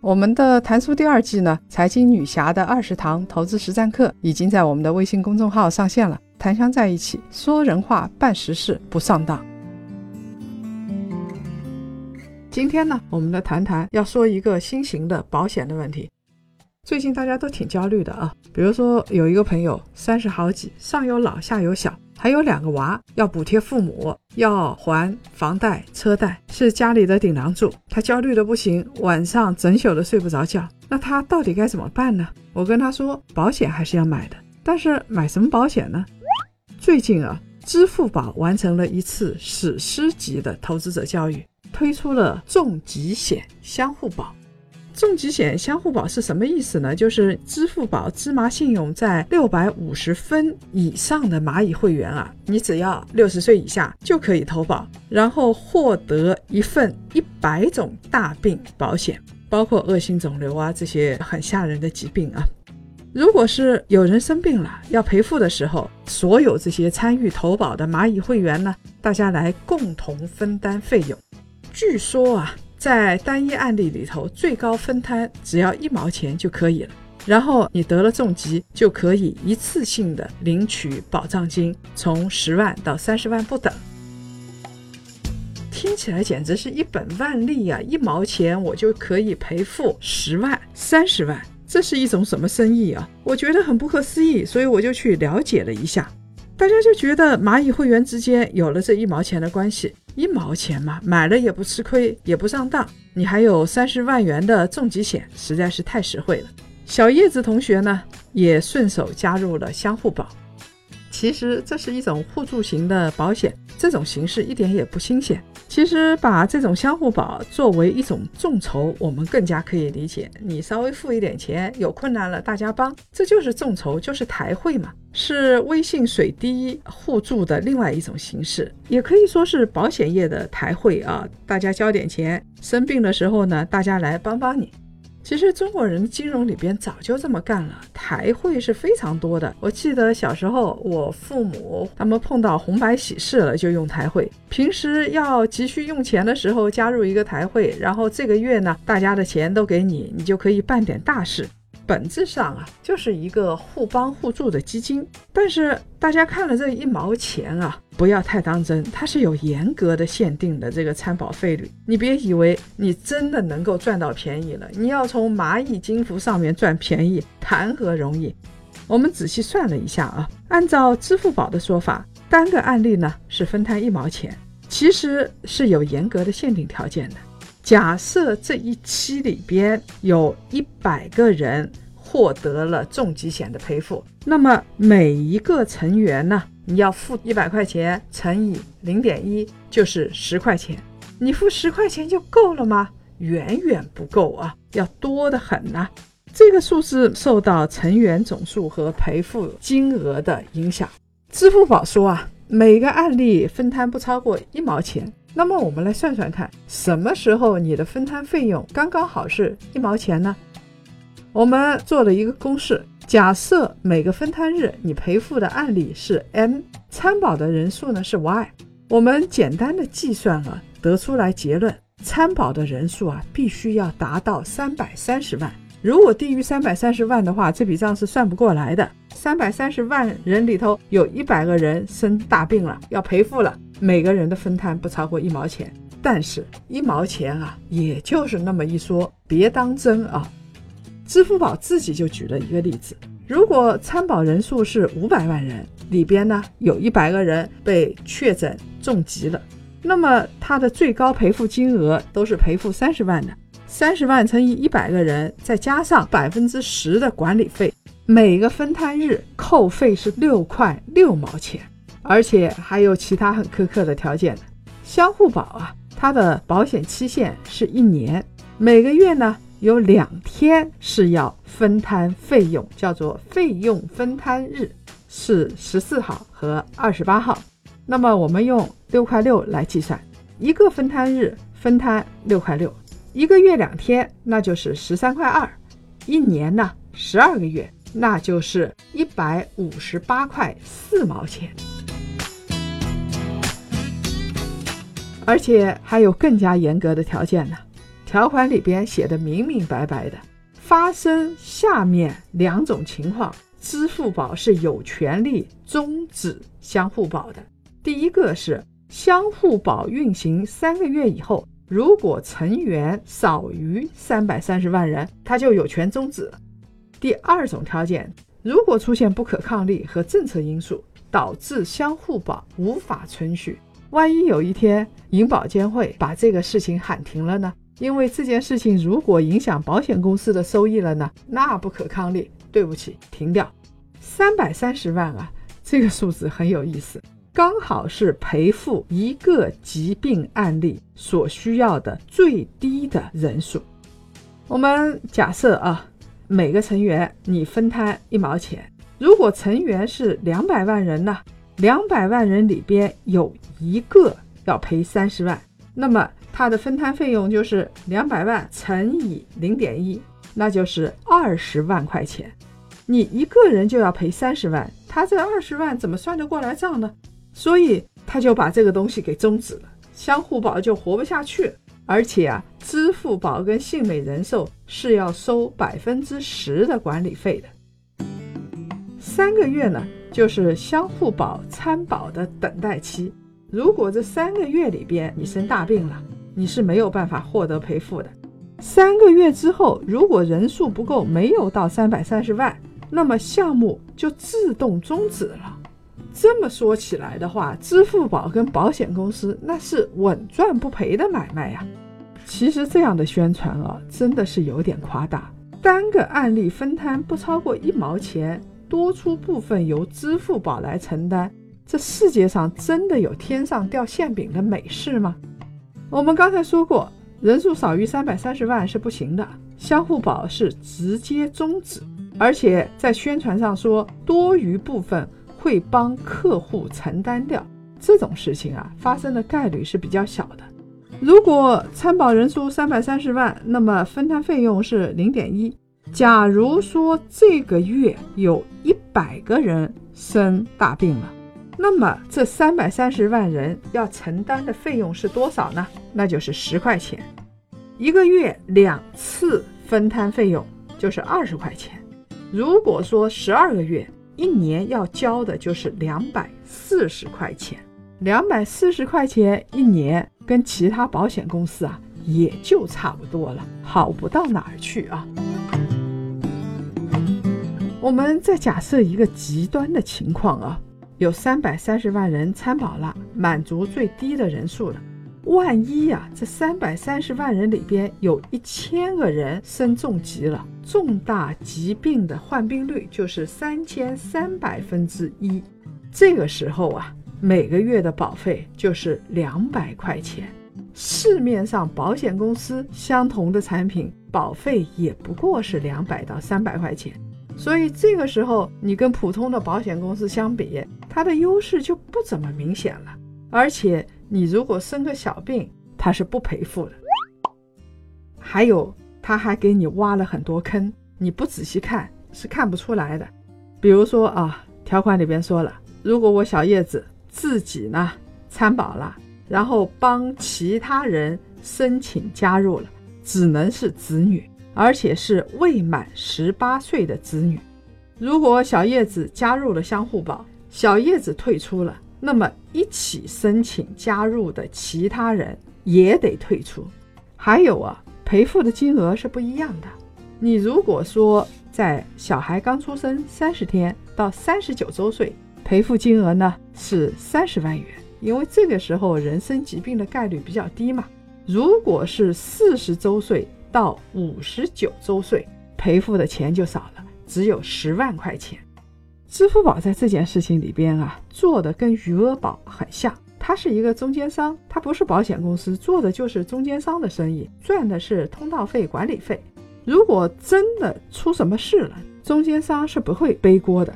我们的谈书第二季呢，财经女侠的二十堂投资实战课已经在我们的微信公众号上线了。谈商在一起，说人话，办实事，不上当。今天呢，我们的谈谈要说一个新型的保险的问题。最近大家都挺焦虑的啊，比如说有一个朋友三十好几，上有老下有小。还有两个娃要补贴父母，要还房贷、车贷，是家里的顶梁柱。他焦虑的不行，晚上整宿的睡不着觉。那他到底该怎么办呢？我跟他说，保险还是要买的，但是买什么保险呢？最近啊，支付宝完成了一次史诗级的投资者教育，推出了重疾险相互保。重疾险相互保是什么意思呢？就是支付宝芝麻信用在六百五十分以上的蚂蚁会员啊，你只要六十岁以下就可以投保，然后获得一份一百种大病保险，包括恶性肿瘤啊这些很吓人的疾病啊。如果是有人生病了要赔付的时候，所有这些参与投保的蚂蚁会员呢，大家来共同分担费用。据说啊。在单一案例里头，最高分摊只要一毛钱就可以了。然后你得了重疾，就可以一次性的领取保障金，从十万到三十万不等。听起来简直是一本万利呀！一毛钱我就可以赔付十万、三十万，这是一种什么生意啊？我觉得很不可思议，所以我就去了解了一下。大家就觉得蚂蚁会员之间有了这一毛钱的关系，一毛钱嘛，买了也不吃亏，也不上当。你还有三十万元的重疾险，实在是太实惠了。小叶子同学呢，也顺手加入了相互保。其实这是一种互助型的保险，这种形式一点也不新鲜。其实把这种相互保作为一种众筹，我们更加可以理解。你稍微付一点钱，有困难了大家帮，这就是众筹，就是台会嘛，是微信水滴互助的另外一种形式，也可以说是保险业的台会啊。大家交点钱，生病的时候呢，大家来帮帮你。其实中国人金融里边早就这么干了，台会是非常多的。我记得小时候，我父母他们碰到红白喜事了就用台会，平时要急需用钱的时候加入一个台会，然后这个月呢，大家的钱都给你，你就可以办点大事。本质上啊，就是一个互帮互助的基金。但是大家看了这一毛钱啊，不要太当真，它是有严格的限定的这个参保费率。你别以为你真的能够赚到便宜了，你要从蚂蚁金服上面赚便宜，谈何容易？我们仔细算了一下啊，按照支付宝的说法，单个案例呢是分摊一毛钱，其实是有严格的限定条件的。假设这一期里边有一百个人获得了重疾险的赔付，那么每一个成员呢，你要付一百块钱乘以零点一，就是十块钱。你付十块钱就够了吗？远远不够啊，要多得很呐。这个数字受到成员总数和赔付金额的影响。支付宝说啊，每个案例分摊不超过一毛钱。那么我们来算算看，什么时候你的分摊费用刚刚好是一毛钱呢？我们做了一个公式，假设每个分摊日你赔付的案例是 n，参保的人数呢是 y，我们简单的计算了，得出来结论，参保的人数啊必须要达到三百三十万。如果低于三百三十万的话，这笔账是算不过来的。三百三十万人里头有一百个人生大病了，要赔付了。每个人的分摊不超过一毛钱，但是一毛钱啊，也就是那么一说，别当真啊。支付宝自己就举了一个例子：如果参保人数是五百万人，里边呢有一百个人被确诊重疾了，那么他的最高赔付金额都是赔付三十万的，三十万乘以一百个人，再加上百分之十的管理费，每个分摊日扣费是六块六毛钱。而且还有其他很苛刻的条件，相互保啊，它的保险期限是一年，每个月呢有两天是要分摊费用，叫做费用分摊日，是十四号和二十八号。那么我们用六块六来计算，一个分摊日分摊六块六，一个月两天，那就是十三块二，一年呢十二个月，那就是一百五十八块四毛钱。而且还有更加严格的条件呢。条款里边写的明明白白的，发生下面两种情况，支付宝是有权利终止相互保的。第一个是相互保运行三个月以后，如果成员少于三百三十万人，它就有权终止。第二种条件，如果出现不可抗力和政策因素，导致相互保无法存续，万一有一天银保监会把这个事情喊停了呢？因为这件事情如果影响保险公司的收益了呢，那不可抗力，对不起，停掉。三百三十万啊，这个数字很有意思，刚好是赔付一个疾病案例所需要的最低的人数。我们假设啊，每个成员你分摊一毛钱，如果成员是两百万人呢，两百万人里边有一个要赔三十万，那么。它的分摊费用就是两百万乘以零点一，那就是二十万块钱。你一个人就要赔三十万，他这二十万怎么算得过来账呢？所以他就把这个东西给终止了，相互保就活不下去。而且啊，支付宝跟信美人寿是要收百分之十的管理费的。三个月呢，就是相互保参保的等待期。如果这三个月里边你生大病了，你是没有办法获得赔付的。三个月之后，如果人数不够，没有到三百三十万，那么项目就自动终止了。这么说起来的话，支付宝跟保险公司那是稳赚不赔的买卖呀。其实这样的宣传啊，真的是有点夸大。单个案例分摊不超过一毛钱，多出部分由支付宝来承担，这世界上真的有天上掉馅饼的美事吗？我们刚才说过，人数少于三百三十万是不行的，相互保是直接终止，而且在宣传上说多余部分会帮客户承担掉，这种事情啊发生的概率是比较小的。如果参保人数三百三十万，那么分摊费用是零点一。假如说这个月有一百个人生大病了。那么这三百三十万人要承担的费用是多少呢？那就是十块钱，一个月两次分摊费用就是二十块钱。如果说十二个月，一年要交的就是两百四十块钱。两百四十块钱一年，跟其他保险公司啊也就差不多了，好不到哪儿去啊。我们再假设一个极端的情况啊。有三百三十万人参保了，满足最低的人数了。万一呀，这三百三十万人里边有一千个人生重疾了，重大疾病的患病率就是三千三百分之一。这个时候啊，每个月的保费就是两百块钱。市面上保险公司相同的产品，保费也不过是两百到三百块钱。所以这个时候，你跟普通的保险公司相比，它的优势就不怎么明显了。而且你如果生个小病，它是不赔付的。还有，他还给你挖了很多坑，你不仔细看是看不出来的。比如说啊，条款里边说了，如果我小叶子自己呢参保了，然后帮其他人申请加入了，只能是子女。而且是未满十八岁的子女，如果小叶子加入了相互保，小叶子退出了，那么一起申请加入的其他人也得退出。还有啊，赔付的金额是不一样的。你如果说在小孩刚出生三十天到三十九周岁，赔付金额呢是三十万元，因为这个时候人生疾病的概率比较低嘛。如果是四十周岁，到五十九周岁赔付的钱就少了，只有十万块钱。支付宝在这件事情里边啊，做的跟余额宝很像，它是一个中间商，它不是保险公司，做的就是中间商的生意，赚的是通道费、管理费。如果真的出什么事了，中间商是不会背锅的，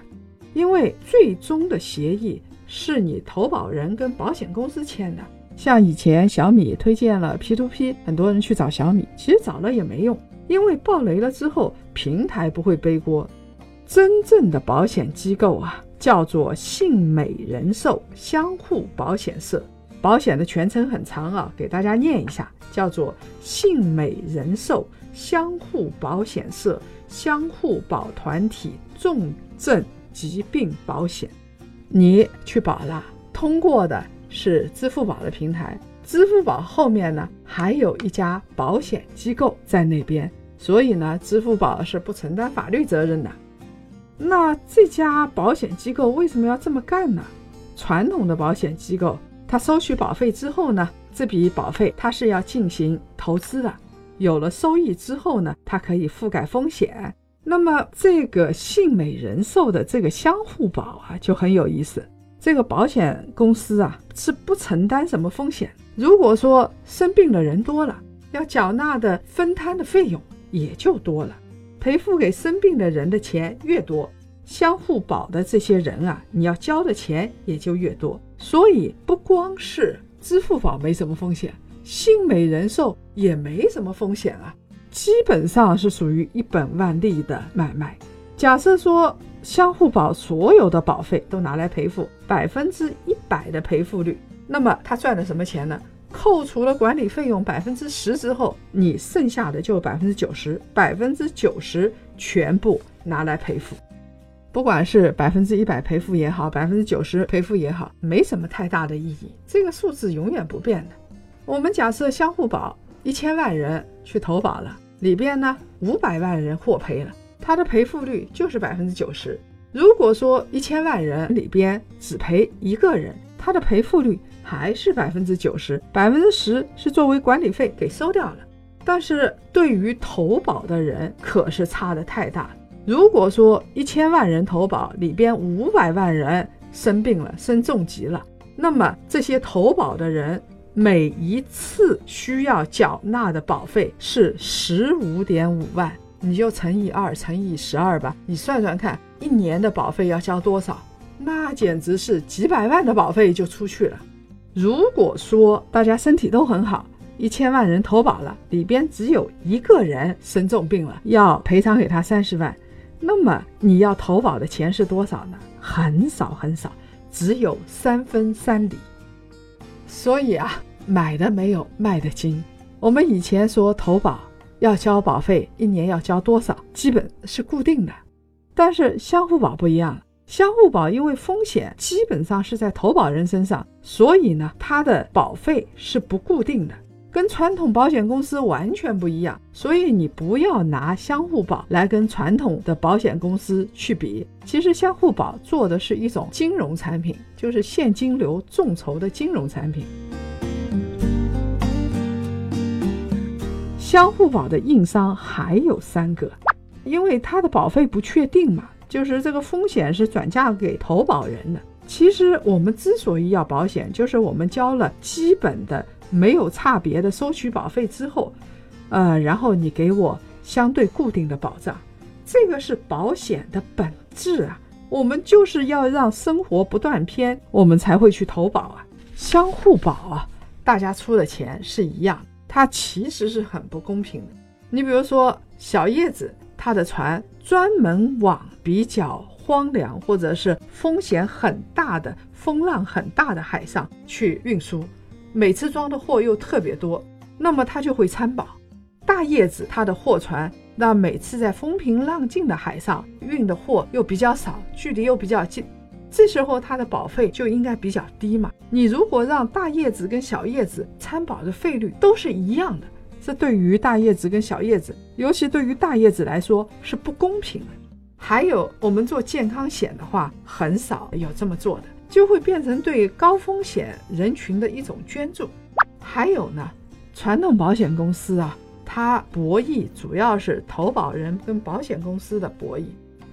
因为最终的协议是你投保人跟保险公司签的。像以前小米推荐了 P2P，很多人去找小米，其实找了也没用，因为爆雷了之后，平台不会背锅。真正的保险机构啊，叫做信美人寿相互保险社。保险的全称很长啊，给大家念一下，叫做信美人寿相互保险社相互保团体重症疾病保险。你去保了，通过的是支付宝的平台，支付宝后面呢还有一家保险机构在那边，所以呢，支付宝是不承担法律责任的。那这家保险机构为什么要这么干呢？传统的保险机构。它收取保费之后呢，这笔保费它是要进行投资的，有了收益之后呢，它可以覆盖风险。那么这个信美人寿的这个相互保啊，就很有意思。这个保险公司啊是不承担什么风险，如果说生病的人多了，要缴纳的分摊的费用也就多了，赔付给生病的人的钱越多。相互保的这些人啊，你要交的钱也就越多，所以不光是支付宝没什么风险，信美人寿也没什么风险啊，基本上是属于一本万利的买卖。假设说相互保所有的保费都拿来赔付，百分之一百的赔付率，那么他赚了什么钱呢？扣除了管理费用百分之十之后，你剩下的就百分之九十，百分之九十全部拿来赔付。不管是百分之一百赔付也好，百分之九十赔付也好，没什么太大的意义。这个数字永远不变的。我们假设相互保一千万人去投保了，里边呢五百万人获赔了，它的赔付率就是百分之九十。如果说一千万人里边只赔一个人，它的赔付率还是百分之九十，百分之十是作为管理费给收掉了。但是对于投保的人可是差的太大。如果说一千万人投保里边五百万人生病了、生重疾了，那么这些投保的人每一次需要缴纳的保费是十五点五万，你就乘以二，乘以十二吧，你算算看，一年的保费要交多少？那简直是几百万的保费就出去了。如果说大家身体都很好，一千万人投保了，里边只有一个人生重病了，要赔偿给他三十万。那么你要投保的钱是多少呢？很少很少，只有三分三厘。所以啊，买的没有卖的精。我们以前说投保要交保费，一年要交多少，基本是固定的。但是相互保不一样，相互保因为风险基本上是在投保人身上，所以呢，它的保费是不固定的。跟传统保险公司完全不一样，所以你不要拿相互保来跟传统的保险公司去比。其实相互保做的是一种金融产品，就是现金流众筹的金融产品。相互保的硬伤还有三个，因为它的保费不确定嘛，就是这个风险是转嫁给投保人的。其实我们之所以要保险，就是我们交了基本的。没有差别的收取保费之后，呃，然后你给我相对固定的保障，这个是保险的本质啊。我们就是要让生活不断偏，我们才会去投保啊。相互保啊，大家出的钱是一样，它其实是很不公平的。你比如说小叶子，他的船专门往比较荒凉或者是风险很大的、风浪很大的海上去运输。每次装的货又特别多，那么他就会参保。大叶子他的货船，那每次在风平浪静的海上运的货又比较少，距离又比较近，这时候它的保费就应该比较低嘛。你如果让大叶子跟小叶子参保的费率都是一样的，这对于大叶子跟小叶子，尤其对于大叶子来说是不公平的。还有我们做健康险的话，很少有这么做的。就会变成对高风险人群的一种捐助。还有呢，传统保险公司啊，它博弈主要是投保人跟保险公司的博弈。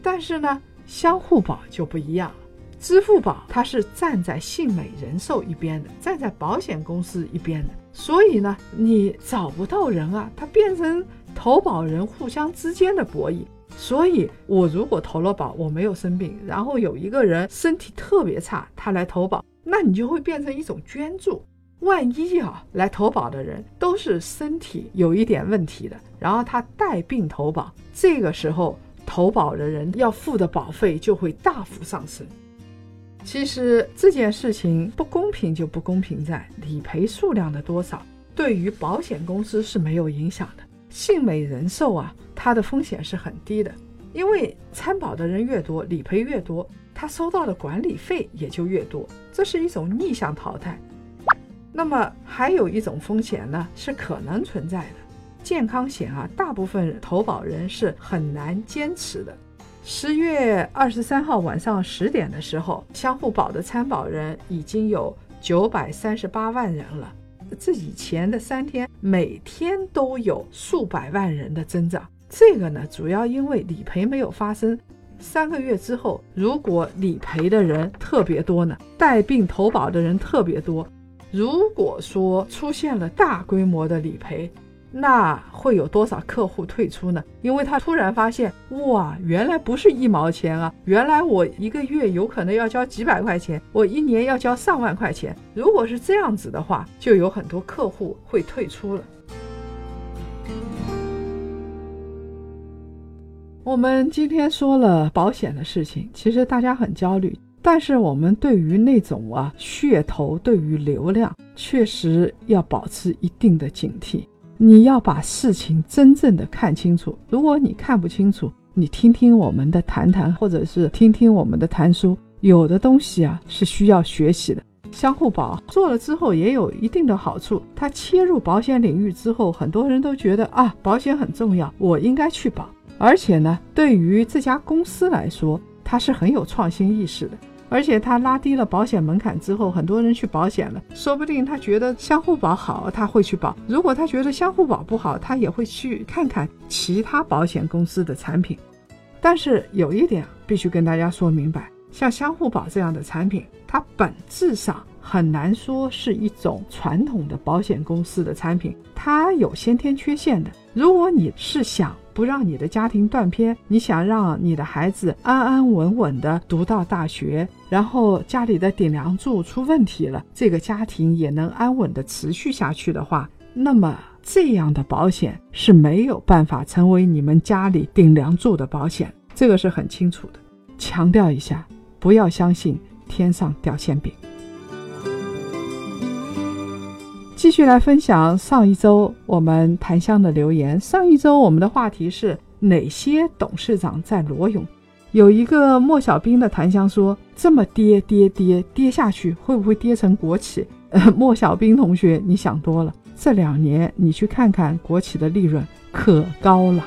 但是呢，相互保就不一样。支付宝它是站在信美人寿一边的，站在保险公司一边的，所以呢，你找不到人啊，它变成投保人互相之间的博弈。所以，我如果投了保，我没有生病，然后有一个人身体特别差，他来投保，那你就会变成一种捐助。万一啊，来投保的人都是身体有一点问题的，然后他带病投保，这个时候投保的人要付的保费就会大幅上升。其实这件事情不公平就不公平在理赔数量的多少，对于保险公司是没有影响的。信美人寿啊，它的风险是很低的，因为参保的人越多，理赔越多，它收到的管理费也就越多，这是一种逆向淘汰。那么还有一种风险呢，是可能存在的，健康险啊，大部分投保人是很难坚持的。十月二十三号晚上十点的时候，相互保的参保人已经有九百三十八万人了。这以前的三天，每天都有数百万人的增长。这个呢，主要因为理赔没有发生。三个月之后，如果理赔的人特别多呢，带病投保的人特别多，如果说出现了大规模的理赔。那会有多少客户退出呢？因为他突然发现，哇，原来不是一毛钱啊！原来我一个月有可能要交几百块钱，我一年要交上万块钱。如果是这样子的话，就有很多客户会退出了。我们今天说了保险的事情，其实大家很焦虑，但是我们对于那种啊噱头，对于流量，确实要保持一定的警惕。你要把事情真正的看清楚。如果你看不清楚，你听听我们的谈谈，或者是听听我们的谈书，有的东西啊是需要学习的。相互保做了之后也有一定的好处。它切入保险领域之后，很多人都觉得啊，保险很重要，我应该去保。而且呢，对于这家公司来说，它是很有创新意识的。而且他拉低了保险门槛之后，很多人去保险了。说不定他觉得相互保好，他会去保；如果他觉得相互保不好，他也会去看看其他保险公司的产品。但是有一点必须跟大家说明白：像相互保这样的产品，它本质上很难说是一种传统的保险公司的产品，它有先天缺陷的。如果你是想，不让你的家庭断片，你想让你的孩子安安稳稳的读到大学，然后家里的顶梁柱出问题了，这个家庭也能安稳的持续下去的话，那么这样的保险是没有办法成为你们家里顶梁柱的保险，这个是很清楚的。强调一下，不要相信天上掉馅饼。继续来分享上一周我们檀香的留言。上一周我们的话题是哪些董事长在裸泳？有一个莫小兵的檀香说：“这么跌跌跌跌下去，会不会跌成国企？” 莫小兵同学，你想多了。这两年你去看看国企的利润可高了。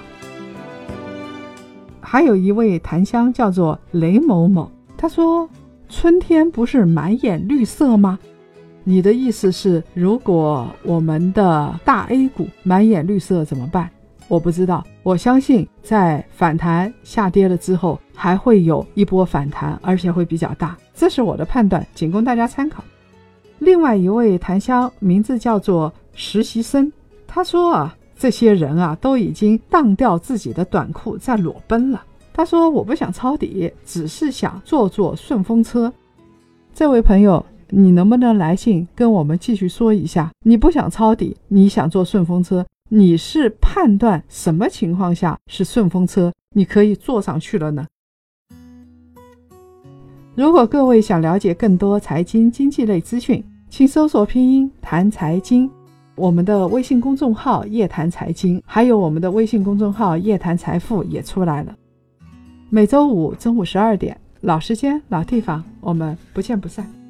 还有一位檀香叫做雷某某，他说：“春天不是满眼绿色吗？”你的意思是，如果我们的大 A 股满眼绿色怎么办？我不知道。我相信在反弹下跌了之后，还会有一波反弹，而且会比较大。这是我的判断，仅供大家参考。另外一位檀香名字叫做实习生，他说啊，这些人啊都已经当掉自己的短裤在裸奔了。他说我不想抄底，只是想坐坐顺风车。这位朋友。你能不能来信跟我们继续说一下？你不想抄底，你想坐顺风车，你是判断什么情况下是顺风车，你可以坐上去了呢？如果各位想了解更多财经经济类资讯，请搜索拼音谈财经，我们的微信公众号夜谈财经，还有我们的微信公众号夜谈财富也出来了。每周五中午十二点，老时间老地方，我们不见不散。